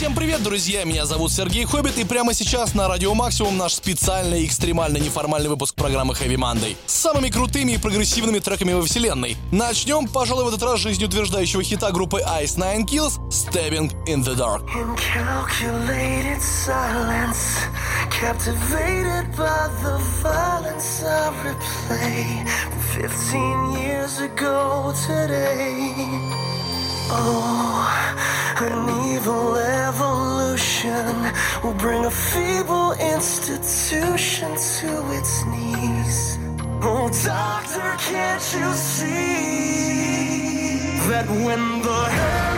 Всем привет, друзья! Меня зовут Сергей Хоббит, и прямо сейчас на Радио Максимум наш специальный экстремально неформальный выпуск программы Heavy Monday с самыми крутыми и прогрессивными треками во вселенной. Начнем, пожалуй, в этот раз жизнеутверждающего хита группы Ice Nine Kills «Stabbing in the Dark». Incalculated silence, captivated by the violence of replay. 15 years ago today. Oh, an evil evolution will bring a feeble institution to its knees. Oh, doctor, can't you see that when the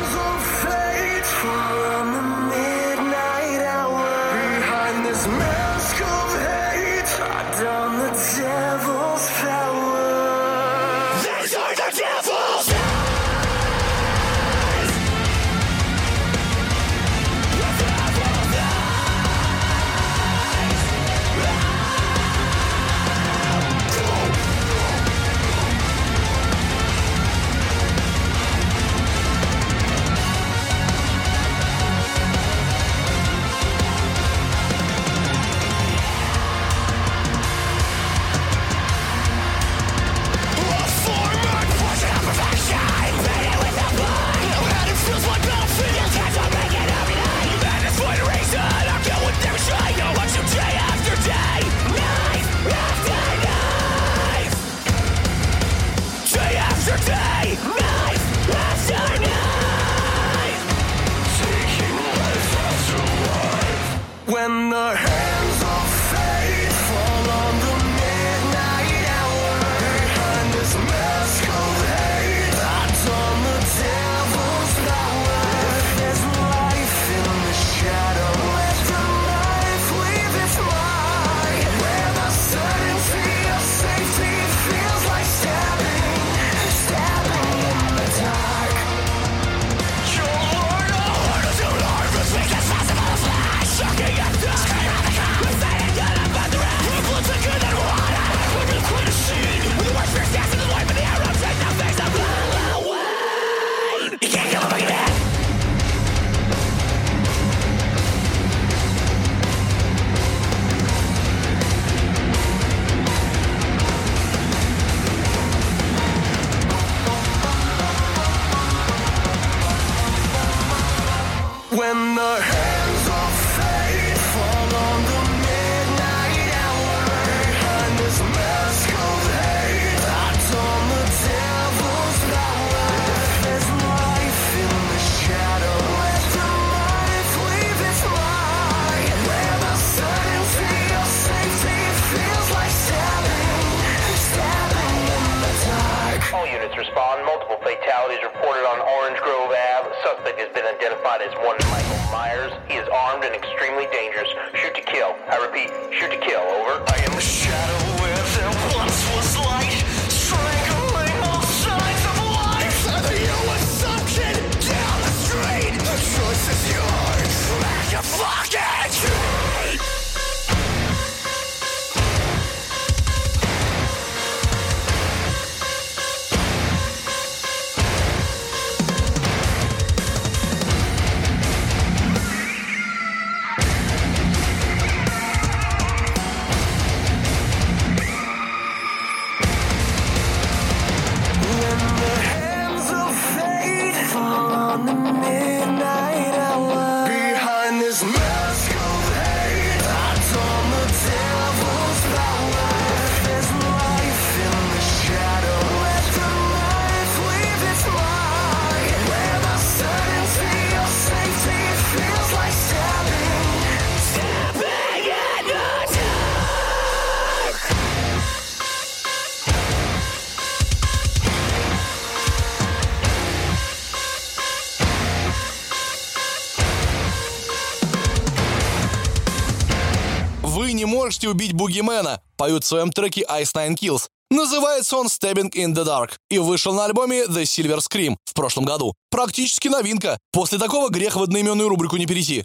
можете убить Бугимена», поют в своем треке Ice Nine Kills. Называется он Stabbing in the Dark и вышел на альбоме The Silver Scream в прошлом году. Практически новинка. После такого грех в одноименную рубрику не перейти.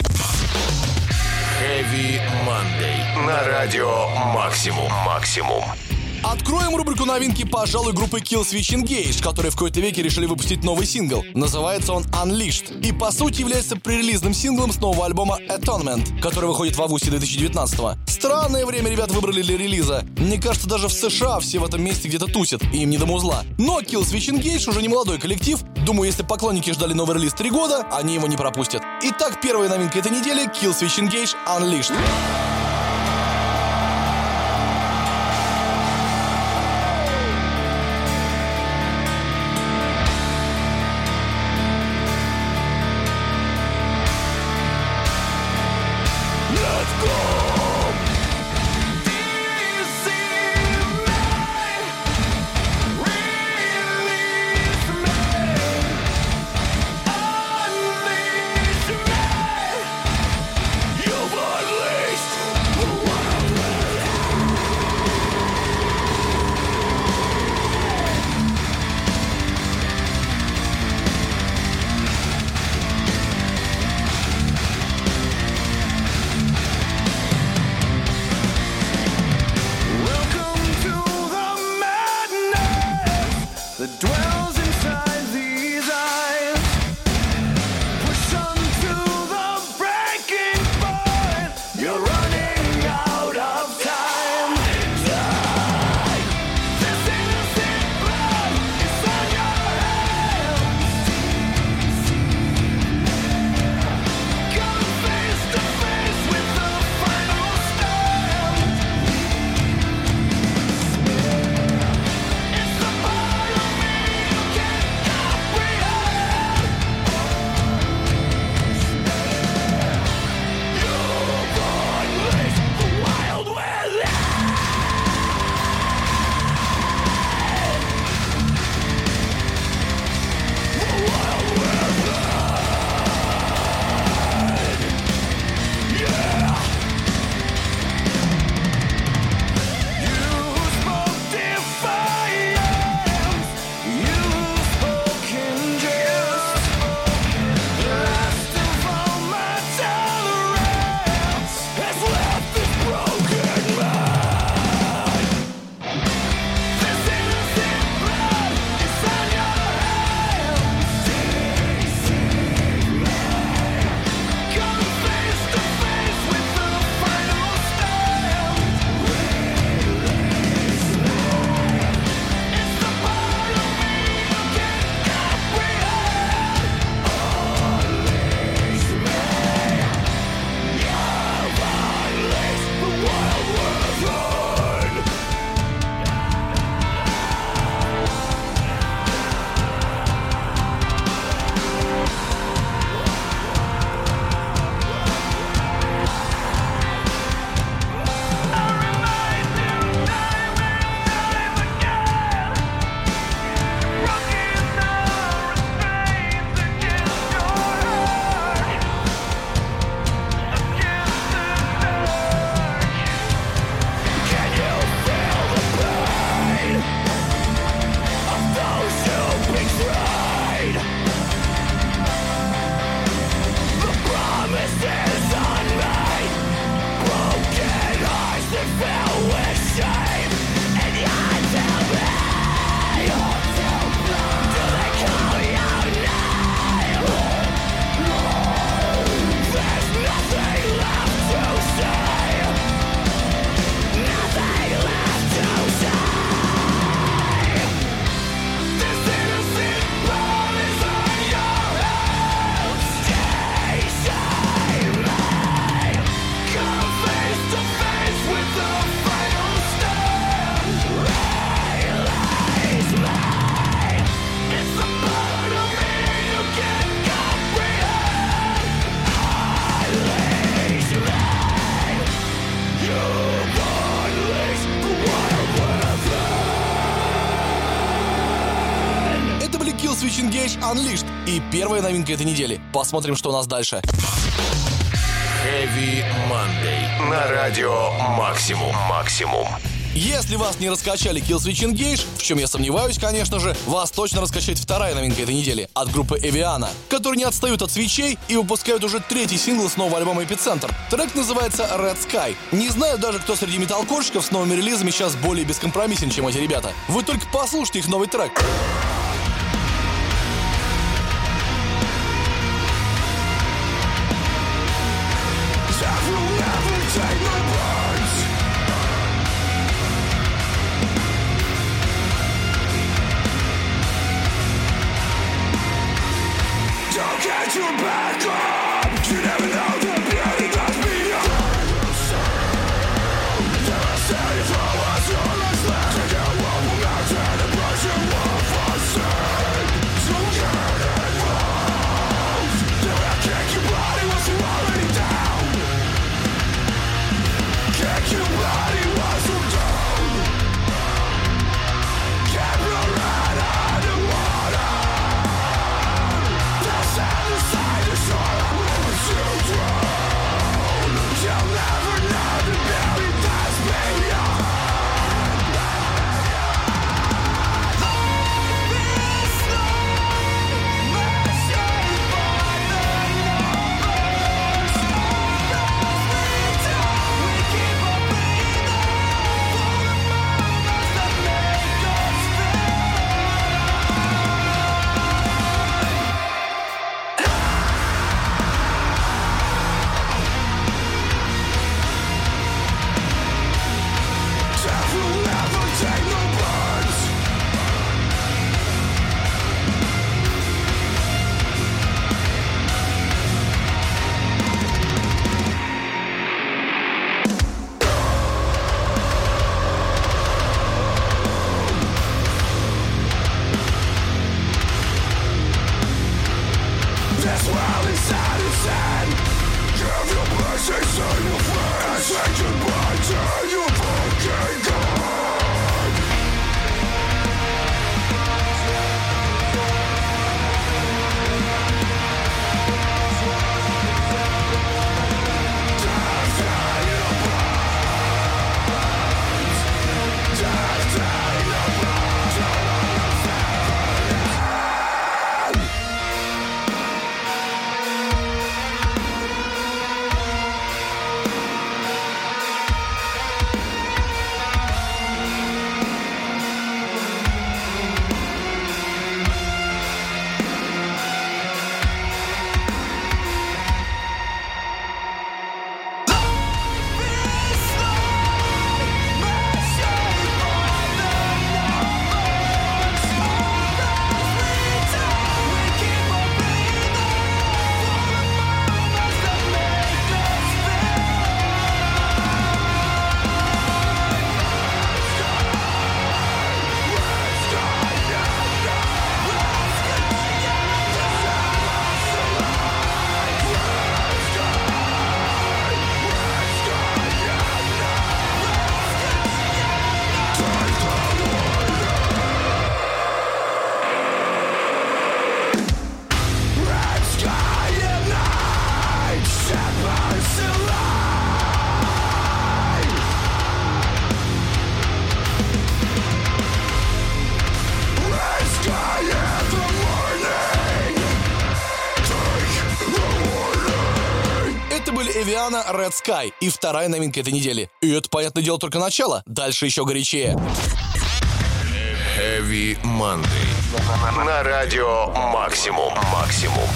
Heavy Monday. На радио «Максимум». «Максимум». Откроем рубрику новинки, пожалуй, группы Killswitch Engage, которые в кои-то веке решили выпустить новый сингл. Называется он Unleashed и, по сути, является пререлизным синглом с нового альбома Atonement, который выходит в августе 2019 -го. Странное время ребят выбрали для релиза. Мне кажется, даже в США все в этом месте где-то тусят, и им не до музла. Но Killswitch Engage уже не молодой коллектив. Думаю, если поклонники ждали новый релиз три года, они его не пропустят. Итак, первая новинка этой недели — Killswitch Engage Unleashed. И первая новинка этой недели. Посмотрим, что у нас дальше. Heavy Monday. На радио «Максимум». «Максимум». Если вас не раскачали Killswitch Engage, в чем я сомневаюсь, конечно же, вас точно раскачает вторая новинка этой недели от группы Эвиана, которые не отстают от свечей и выпускают уже третий сингл с нового альбома «Эпицентр». Трек называется «Red Sky». Не знаю даже, кто среди металкорщиков с новыми релизами сейчас более бескомпромиссен, чем эти ребята. Вы только послушайте их новый. Трек. Eviana Red Sky и вторая новинка этой недели. И это, понятное дело, только начало. Дальше еще горячее. Heavy Monday. На радио Максимум. Максимум.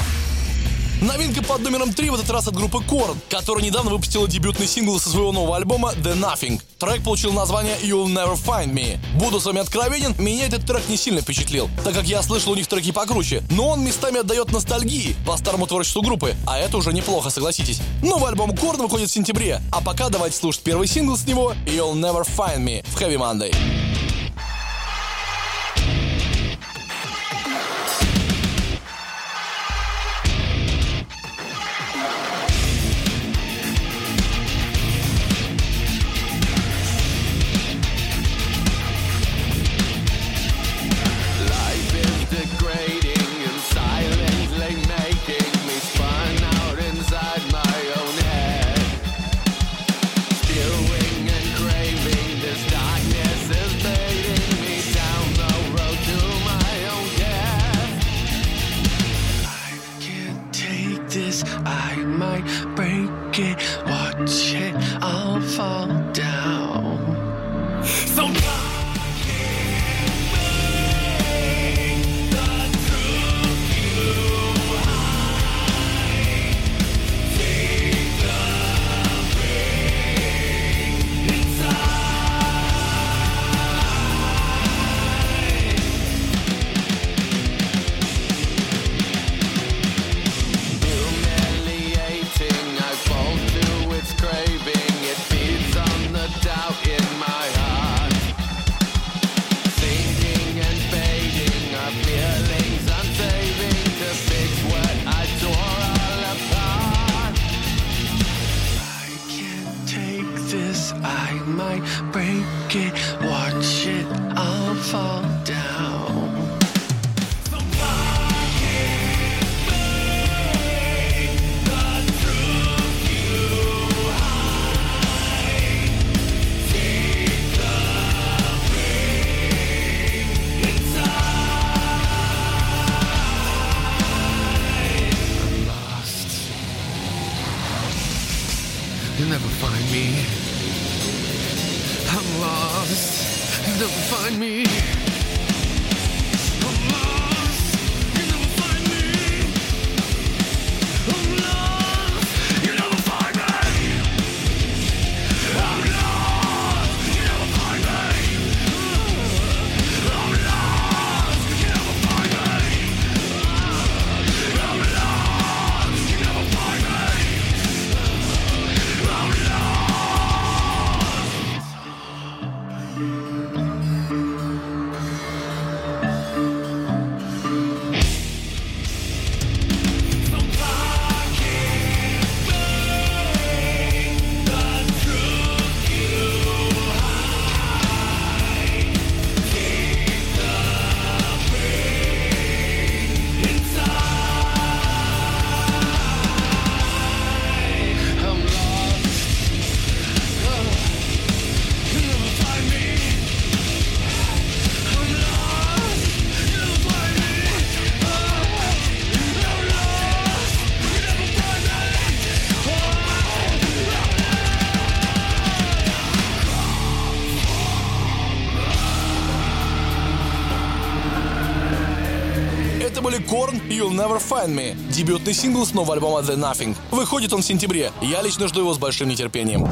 Новинка под номером 3 в этот раз от группы Korn, которая недавно выпустила дебютный сингл со своего нового альбома The Nothing. Трек получил название You'll Never Find Me. Буду с вами откровенен, меня этот трек не сильно впечатлил, так как я слышал у них треки покруче, но он местами отдает ностальгии по старому творчеству группы, а это уже неплохо, согласитесь. Новый альбом Korn выходит в сентябре, а пока давайте слушать первый сингл с него You'll Never Find Me в Heavy Monday. Never Find Me, дебютный сингл с нового альбома The Nothing. Выходит он в сентябре. Я лично жду его с большим нетерпением.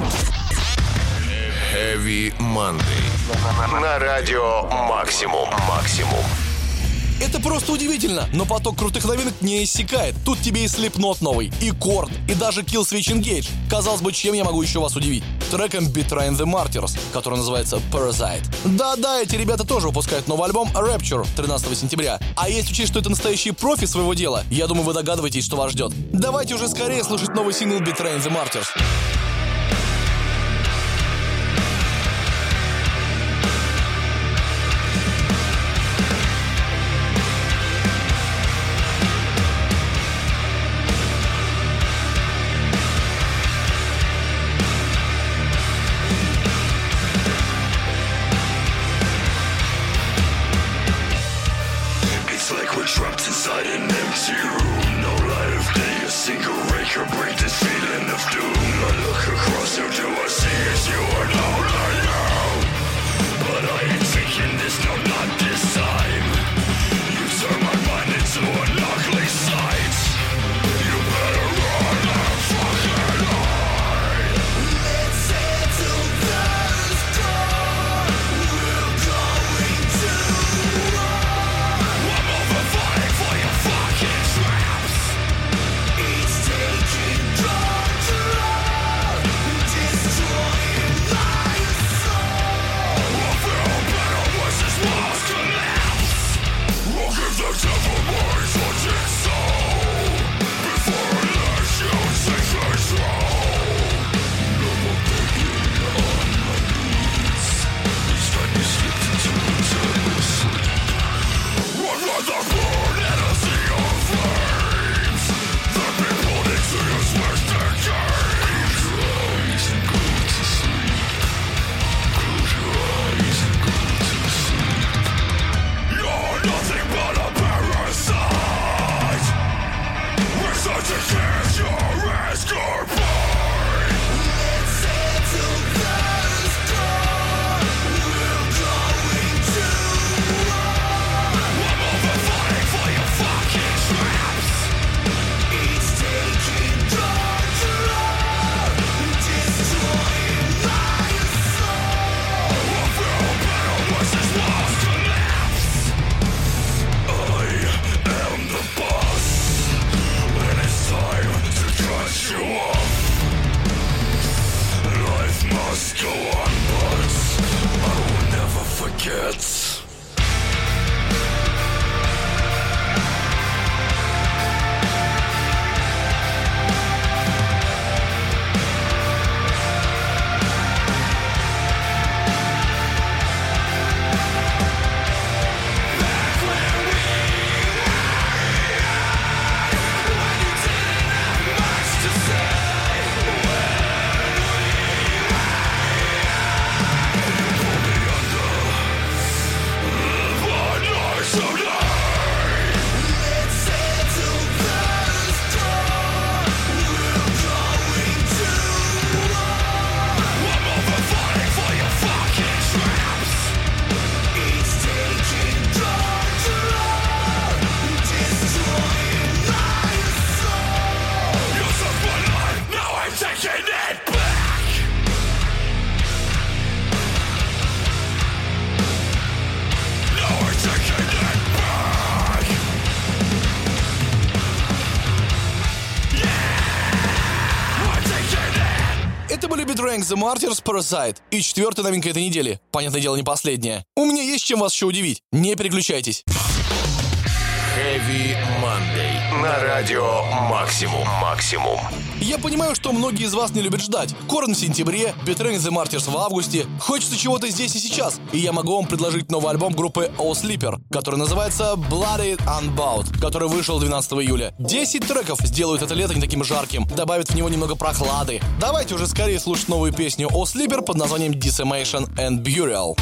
Heavy Monday. На радио Максимум. Максимум. Это просто удивительно, но поток крутых новинок не иссякает. Тут тебе и Slipknot новый, и Korn, и даже Kill Switch Engage. Казалось бы, чем я могу еще вас удивить? Треком Betraying the Martyrs, который называется Parasite. Да-да, эти ребята тоже выпускают новый альбом Rapture 13 сентября. А если учесть, что это настоящие профи своего дела, я думаю, вы догадываетесь, что вас ждет. Давайте уже скорее слушать новый сингл Betraying the Martyrs. Betraying the Martyrs Parasite и четвертая новинка этой недели. Понятное дело, не последняя. У меня есть чем вас еще удивить. Не переключайтесь. Heavy Monday. На радио Максимум. Максимум. Я понимаю, что многие из вас не любят ждать. Корн в сентябре, Betraying the Martyrs в августе. Хочется чего-то здесь и сейчас. И я могу вам предложить новый альбом группы O Sleeper, который называется Bloody Unbound, который вышел 12 июля. 10 треков сделают это лето не таким жарким, добавят в него немного прохлады. Давайте уже скорее слушать новую песню O Sleeper под названием Decimation and Burial.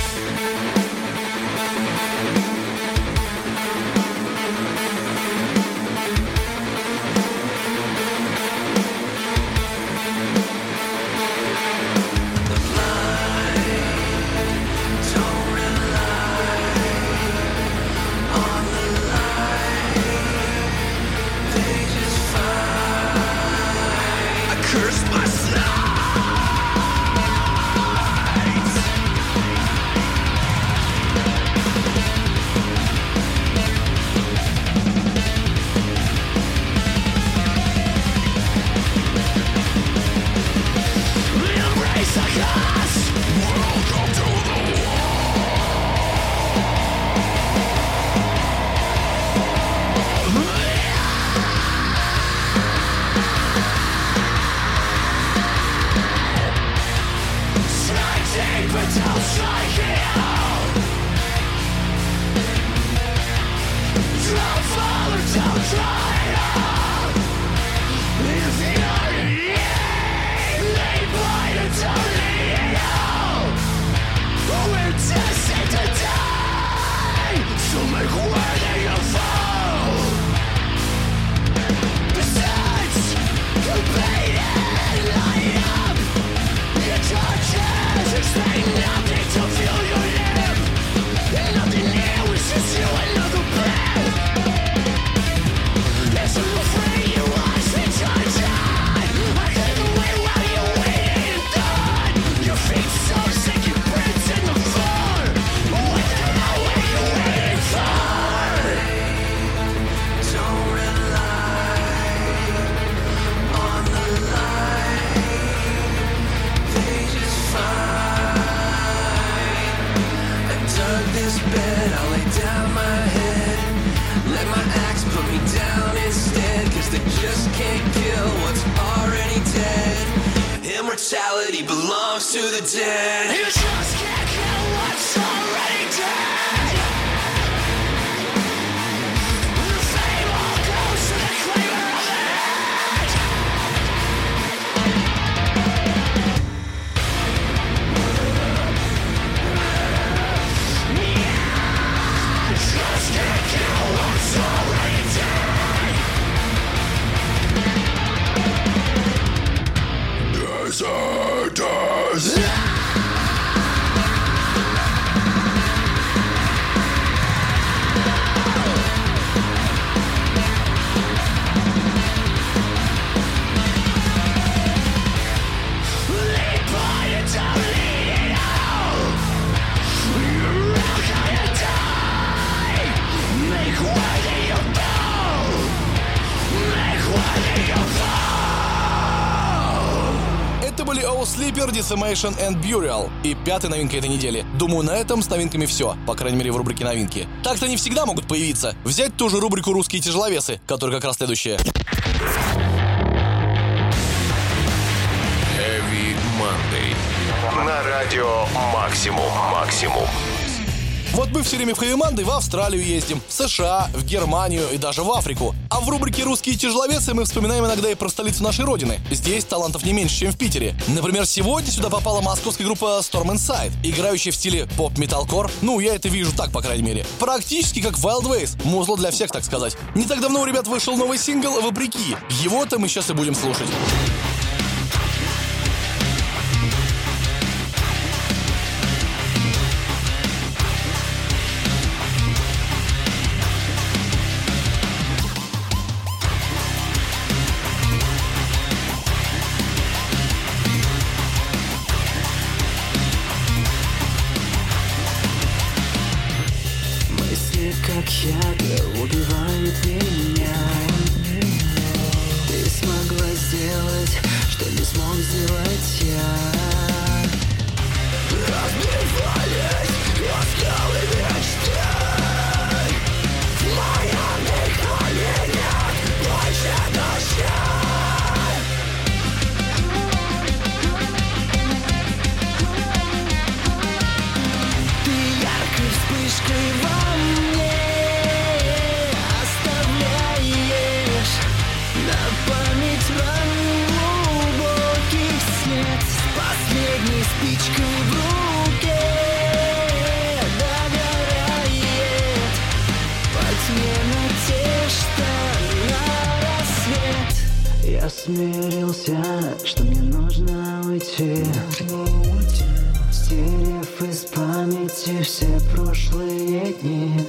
Deserters Decimation and Burial. И пятая новинка этой недели. Думаю, на этом с новинками все, по крайней мере в рубрике новинки. Так-то не всегда могут появиться. Взять ту же рубрику «Русские тяжеловесы», которая как раз следующая. Heavy Monday. На радио Максимум. Максимум. Вот мы все время в Хэви в Австралию ездим, в США, в Германию и даже в Африку. А в рубрике «Русские тяжеловесы» мы вспоминаем иногда и про столицу нашей родины. Здесь талантов не меньше, чем в Питере. Например, сегодня сюда попала московская группа Storm Inside, играющая в стиле поп-металкор. Ну, я это вижу так, по крайней мере. Практически как Wild Ways. Музло для всех, так сказать. Не так давно у ребят вышел новый сингл «Вопреки». Его-то мы сейчас и будем слушать. Как яд, убивают меня. Ты смогла сделать, что не смог сделать я. Разбивались о Я смирился, что мне нужно уйти. Стерев из памяти все прошлые дни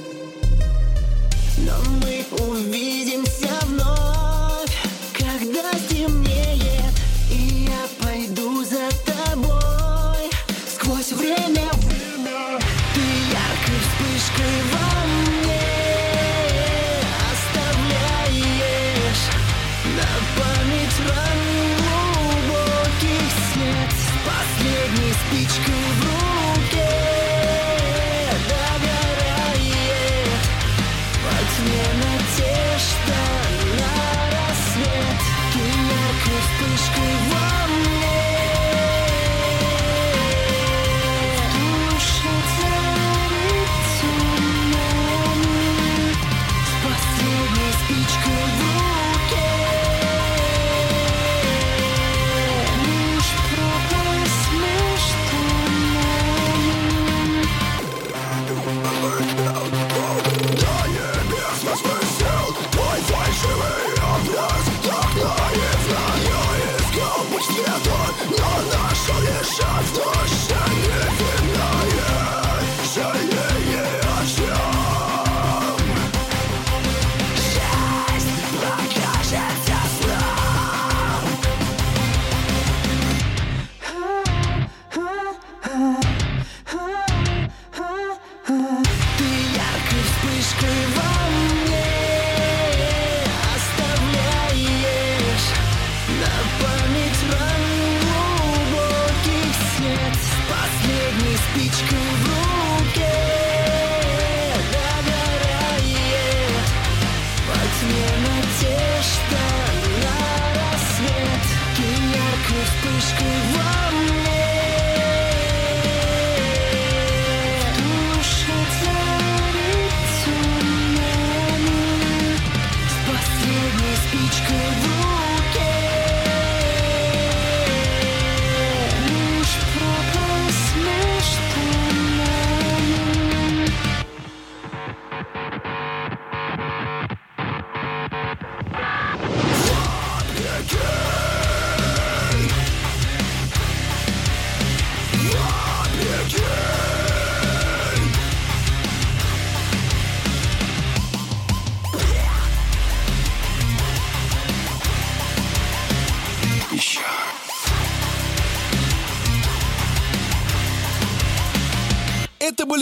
Тьме надежда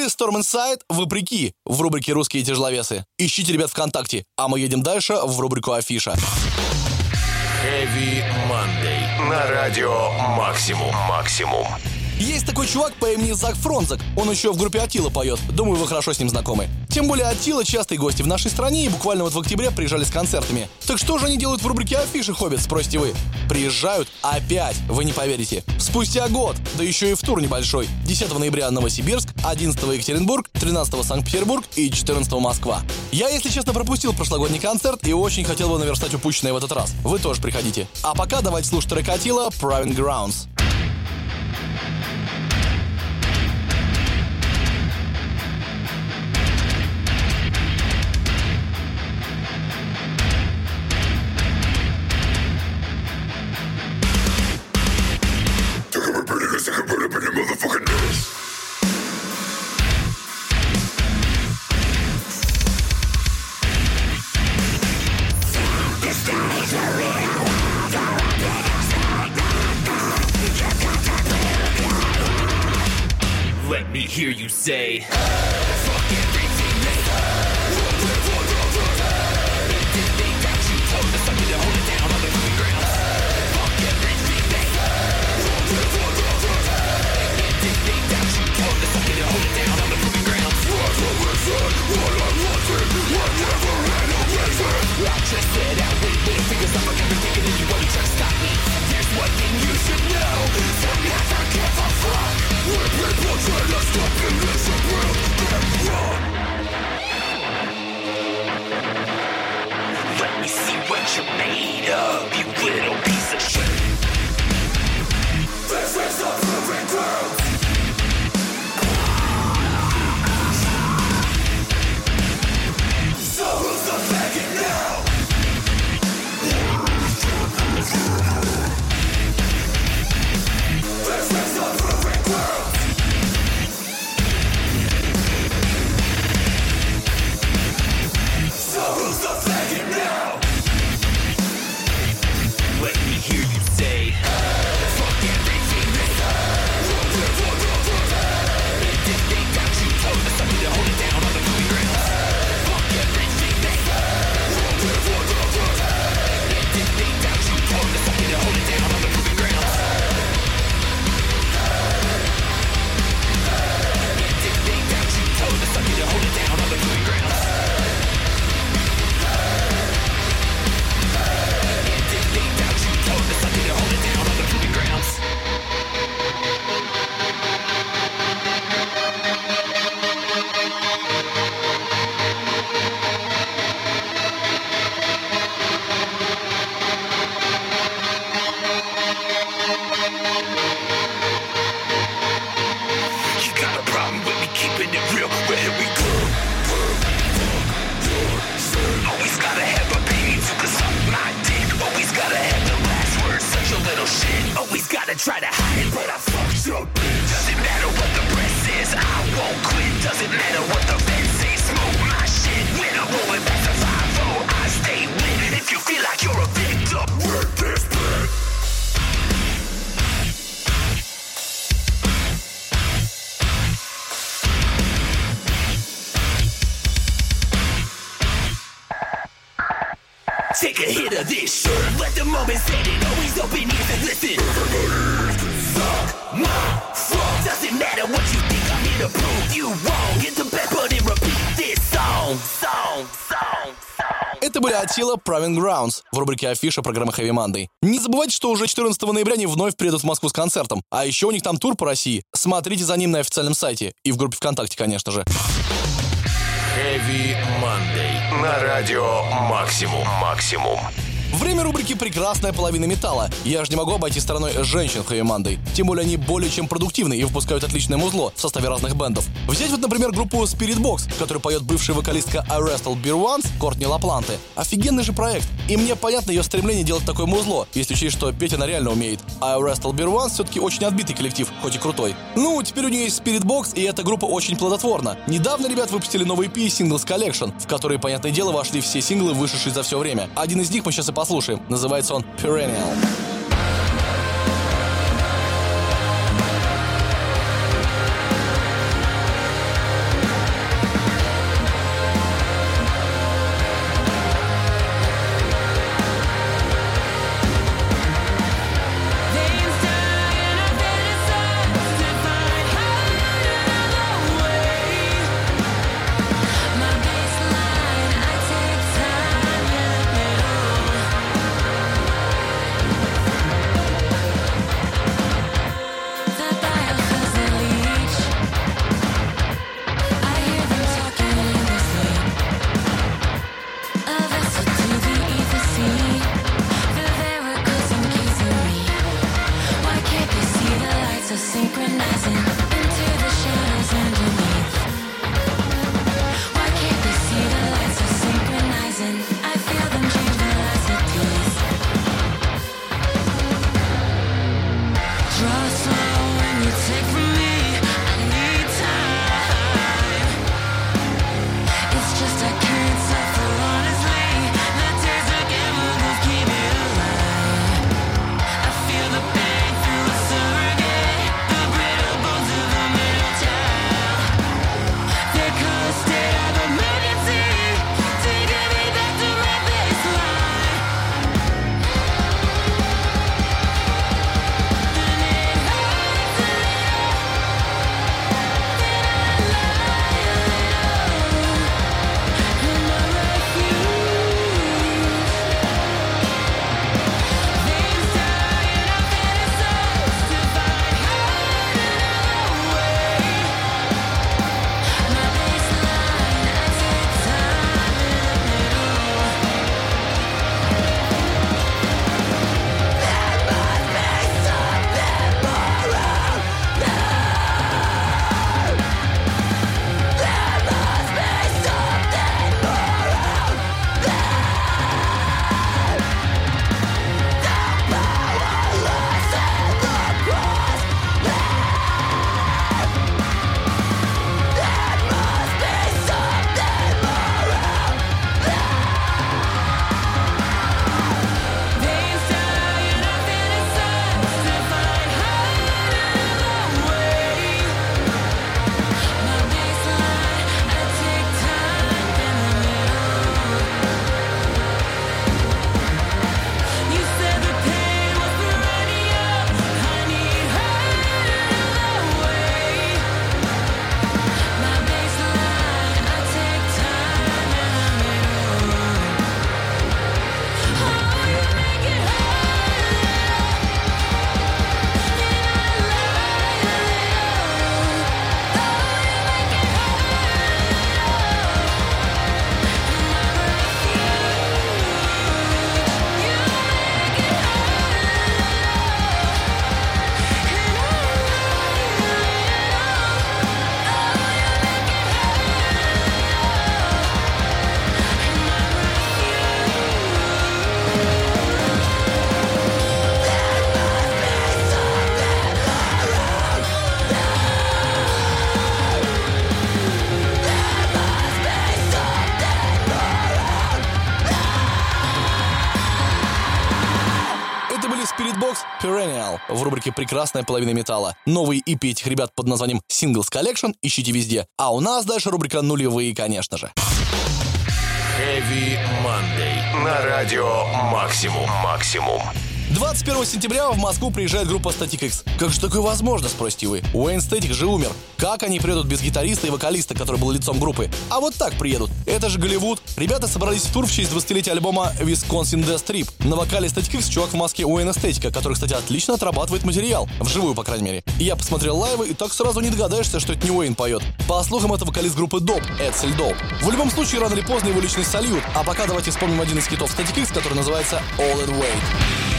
Storm Inside «Вопреки» в рубрике «Русские тяжеловесы». Ищите ребят ВКонтакте, а мы едем дальше в рубрику «Афиша». Heavy Monday. на радио «Максимум». «Максимум». Есть такой чувак по имени Зак Фронзак. Он еще в группе Атила поет. Думаю, вы хорошо с ним знакомы. Тем более Атила частые гости в нашей стране и буквально вот в октябре приезжали с концертами. Так что же они делают в рубрике Афиши Хоббит, спросите вы? Приезжают опять, вы не поверите. Спустя год, да еще и в тур небольшой. 10 ноября Новосибирск, 11 Екатеринбург, 13 Санкт-Петербург и 14 Москва. Я, если честно, пропустил прошлогодний концерт и очень хотел бы наверстать упущенное в этот раз. Вы тоже приходите. А пока давайте слушать трек Атила «Private Grounds». Это были Атила Praving Grounds в рубрике Афиша программы Heavy Monday. Не забывайте, что уже 14 ноября они вновь приедут в Москву с концертом. А еще у них там тур по России. Смотрите за ним на официальном сайте. И в группе ВКонтакте, конечно же. Heavy Monday. На радио «Максимум». «Максимум». Время рубрики «Прекрасная половина металла». Я же не могу обойти стороной женщин Monday. Тем более они более чем продуктивны и выпускают отличное музло в составе разных бендов. Взять вот, например, группу Spirit Box, в которой поет бывшая вокалистка I Wrestle Beer Once Кортни Лапланте. Офигенный же проект. И мне понятно ее стремление делать такое музло, если учесть, что петь она реально умеет. I Wrestle Beer Once все-таки очень отбитый коллектив, хоть и крутой. Ну, теперь у нее есть Spirit Box, и эта группа очень плодотворна. Недавно ребят выпустили новый EP Singles Collection, в который, понятное дело, вошли все синглы, вышедшие за все время. Один из них мы сейчас и послушаем. Называется он Perennial. «Прекрасная половина металла». Новый EP этих ребят под названием Singles Collection ищите везде. А у нас дальше рубрика «Нулевые», конечно же. Heavy Monday. На радио Максимум. Максимум. 21 сентября в Москву приезжает группа Static X. Как же такое возможно, спросите вы? Уэйн Стэтик же умер. Как они приедут без гитариста и вокалиста, который был лицом группы? А вот так приедут. Это же Голливуд. Ребята собрались в тур в честь 20-летия альбома Wisconsin Death Trip. На вокале Static X чувак в маске Уэйна Стэтика, который, кстати, отлично отрабатывает материал. Вживую, по крайней мере. Я посмотрел лайвы, и так сразу не догадаешься, что это не Уэйн поет. По слухам, это вокалист группы Доп, Эдсель Доп. В любом случае, рано или поздно его личность сольют. А пока давайте вспомним один из хитов Static X, который называется All It Wait.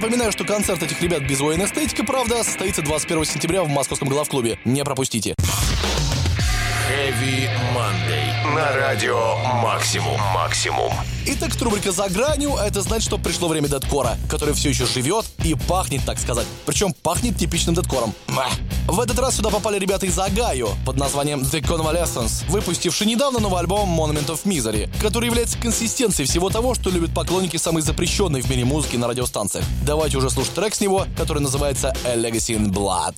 Напоминаю, что концерт этих ребят без военной эстетики, правда, состоится 21 сентября в московском главклубе. Не пропустите. Heavy Monday. На радио Максимум. Максимум. Итак, рубрика «За гранью» — это значит, что пришло время дедкора, который все еще живет и пахнет, так сказать. Причем пахнет типичным дедкором. Мah. В этот раз сюда попали ребята из Агаю под названием The Convalescence, выпустивший недавно новый альбом Monument of Misery, который является консистенцией всего того, что любят поклонники самой запрещенной в мире музыки на радиостанциях. Давайте уже слушать трек с него, который называется A Legacy in Blood.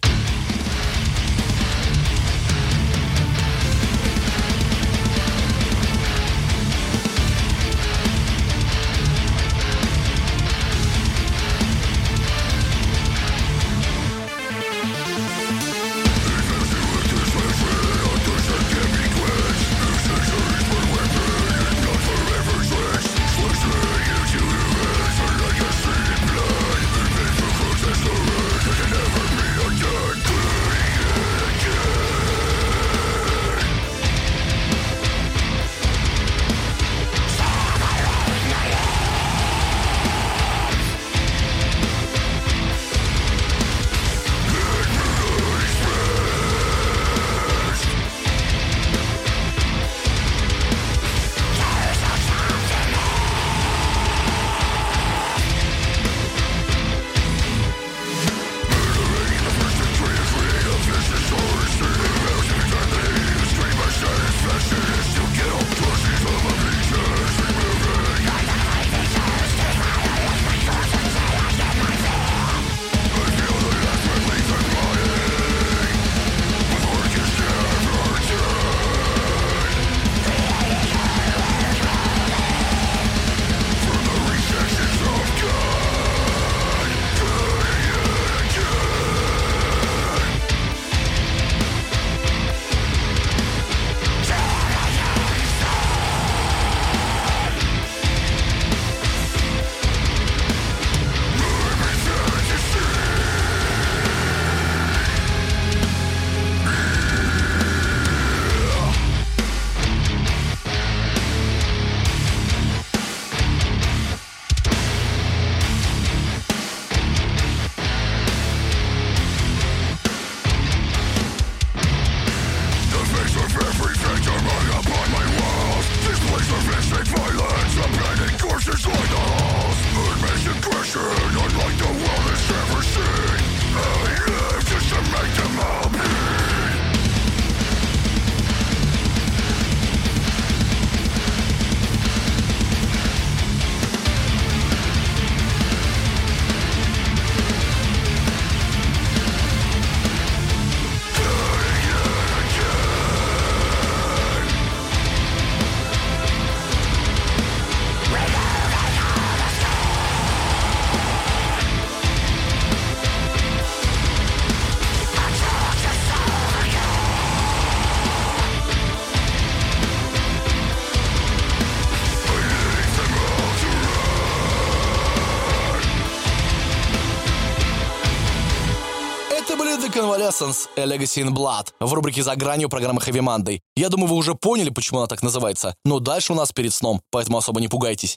Convalescence A Legacy in Blood в рубрике «За гранью» программы Heavy Monday. Я думаю, вы уже поняли, почему она так называется. Но дальше у нас перед сном, поэтому особо не пугайтесь.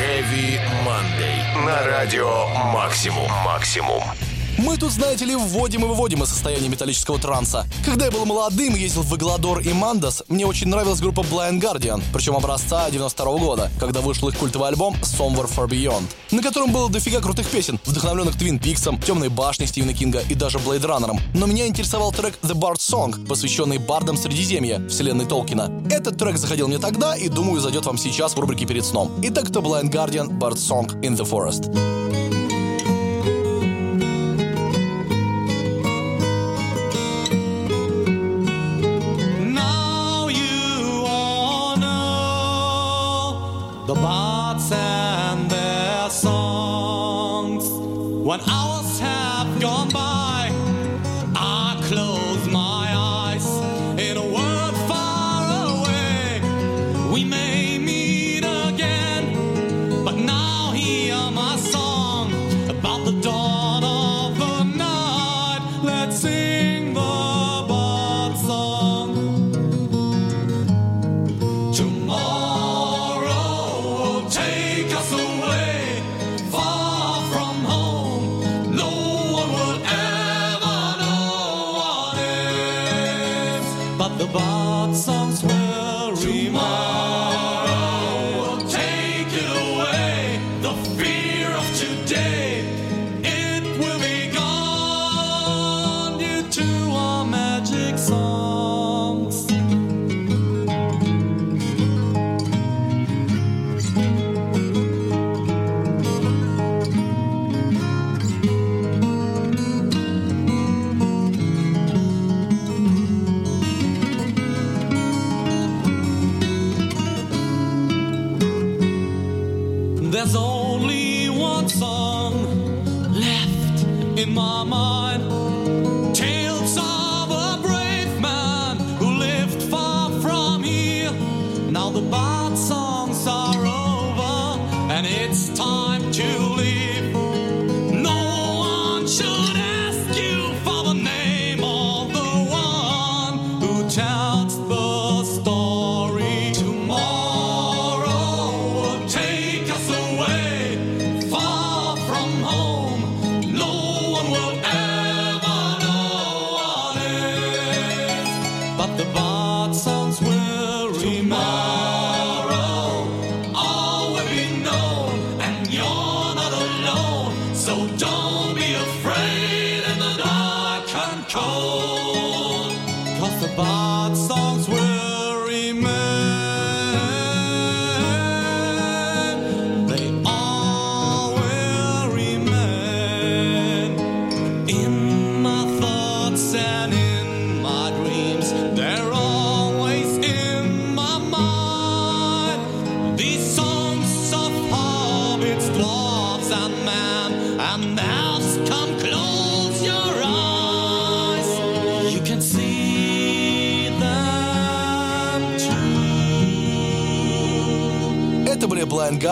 Heavy Monday. На радио Максимум. Максимум. Мы тут, знаете ли, вводим и выводим из состояния металлического транса. Когда я был молодым ездил в Эгладор и Мандас, мне очень нравилась группа Blind Guardian, причем образца 92 года, когда вышел их культовый альбом Somewhere Far Beyond, на котором было дофига крутых песен, вдохновленных Твин Пиксом, Темной башней Стивена Кинга и даже Блейд Раннером. Но меня интересовал трек The Bard Song, посвященный бардам Средиземья, вселенной Толкина. Этот трек заходил мне тогда и, думаю, зайдет вам сейчас в рубрике перед сном. Итак, это Blind Guardian Bard Song in the Forest.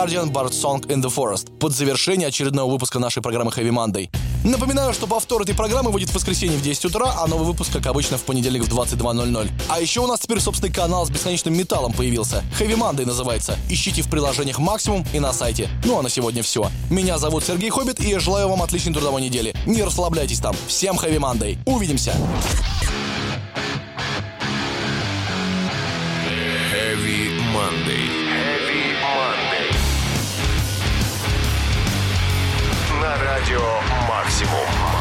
Guardian, Bard Song in the Forest под завершение очередного выпуска нашей программы Heavy Monday. Напоминаю, что повтор этой программы выйдет в воскресенье в 10 утра, а новый выпуск, как обычно, в понедельник в 22.00. А еще у нас теперь собственный канал с бесконечным металлом появился. Heavy Monday называется. Ищите в приложениях Максимум и на сайте. Ну а на сегодня все. Меня зовут Сергей Хоббит, и я желаю вам отличной трудовой недели. Не расслабляйтесь там. Всем Heavy Monday. Увидимся. Heavy Monday. Радио «Максимум».